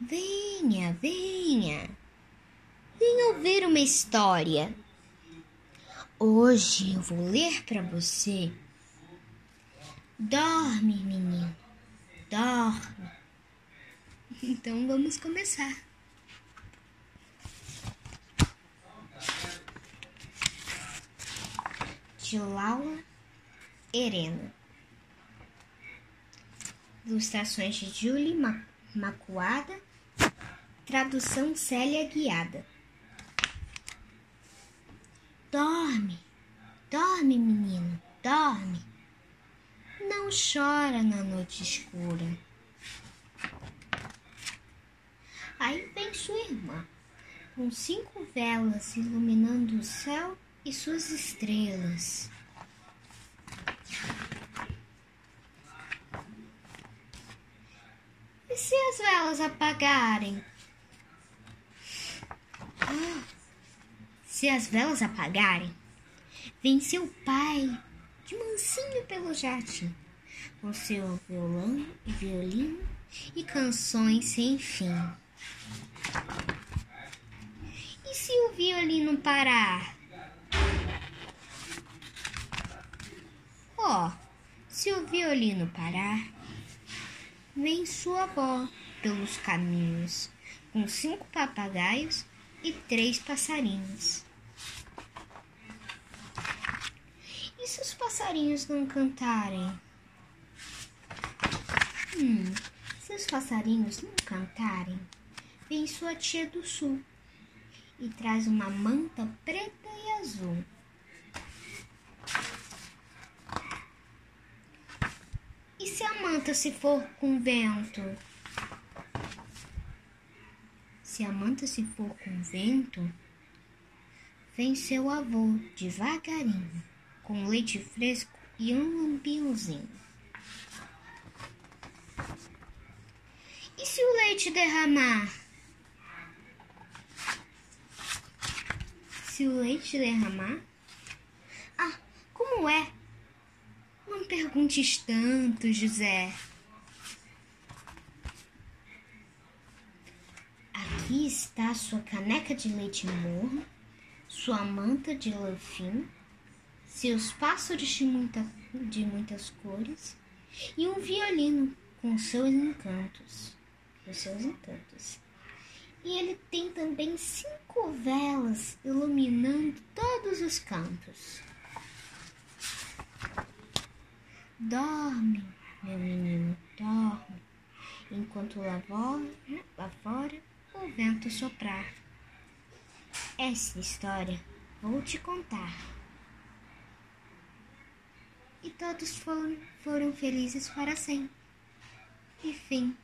Venha, venha. Venha ouvir uma história. Hoje eu vou ler para você. Dorme, menino. Dorme. Então vamos começar. De Laura Herena. Ilustrações de Julie Macuada. Tradução Célia Guiada. Dorme, dorme, menino, dorme. Não chora na noite escura. Aí vem sua irmã, com cinco velas iluminando o céu e suas estrelas. E se as velas apagarem? Ah, se as velas apagarem, vem seu pai de mansinho pelo jardim, com seu violão e violino e canções sem fim. E se o violino parar? Ó, oh, se o violino parar, vem sua avó pelos caminhos, com cinco papagaios e três passarinhos. E se os passarinhos não cantarem? Hum, se os passarinhos não cantarem, vem sua tia do sul e traz uma manta preta e azul. E se a manta se for com vento? Se a manta se for com vento, vem seu avô devagarinho, com leite fresco e um lampiãozinho. E se o leite derramar? Se o leite derramar? Ah, como é? Não perguntes tanto, José. Aqui está sua caneca de leite morno, sua manta de lã fino, seus pássaros de, muita, de muitas cores e um violino com seus encantos. Os seus encantos. E ele tem também cinco velas iluminando todos os cantos. Dorme, meu menino, dorme, enquanto lá fora o vento soprar. Essa história vou te contar. E todos foram, foram felizes para sempre. E fim.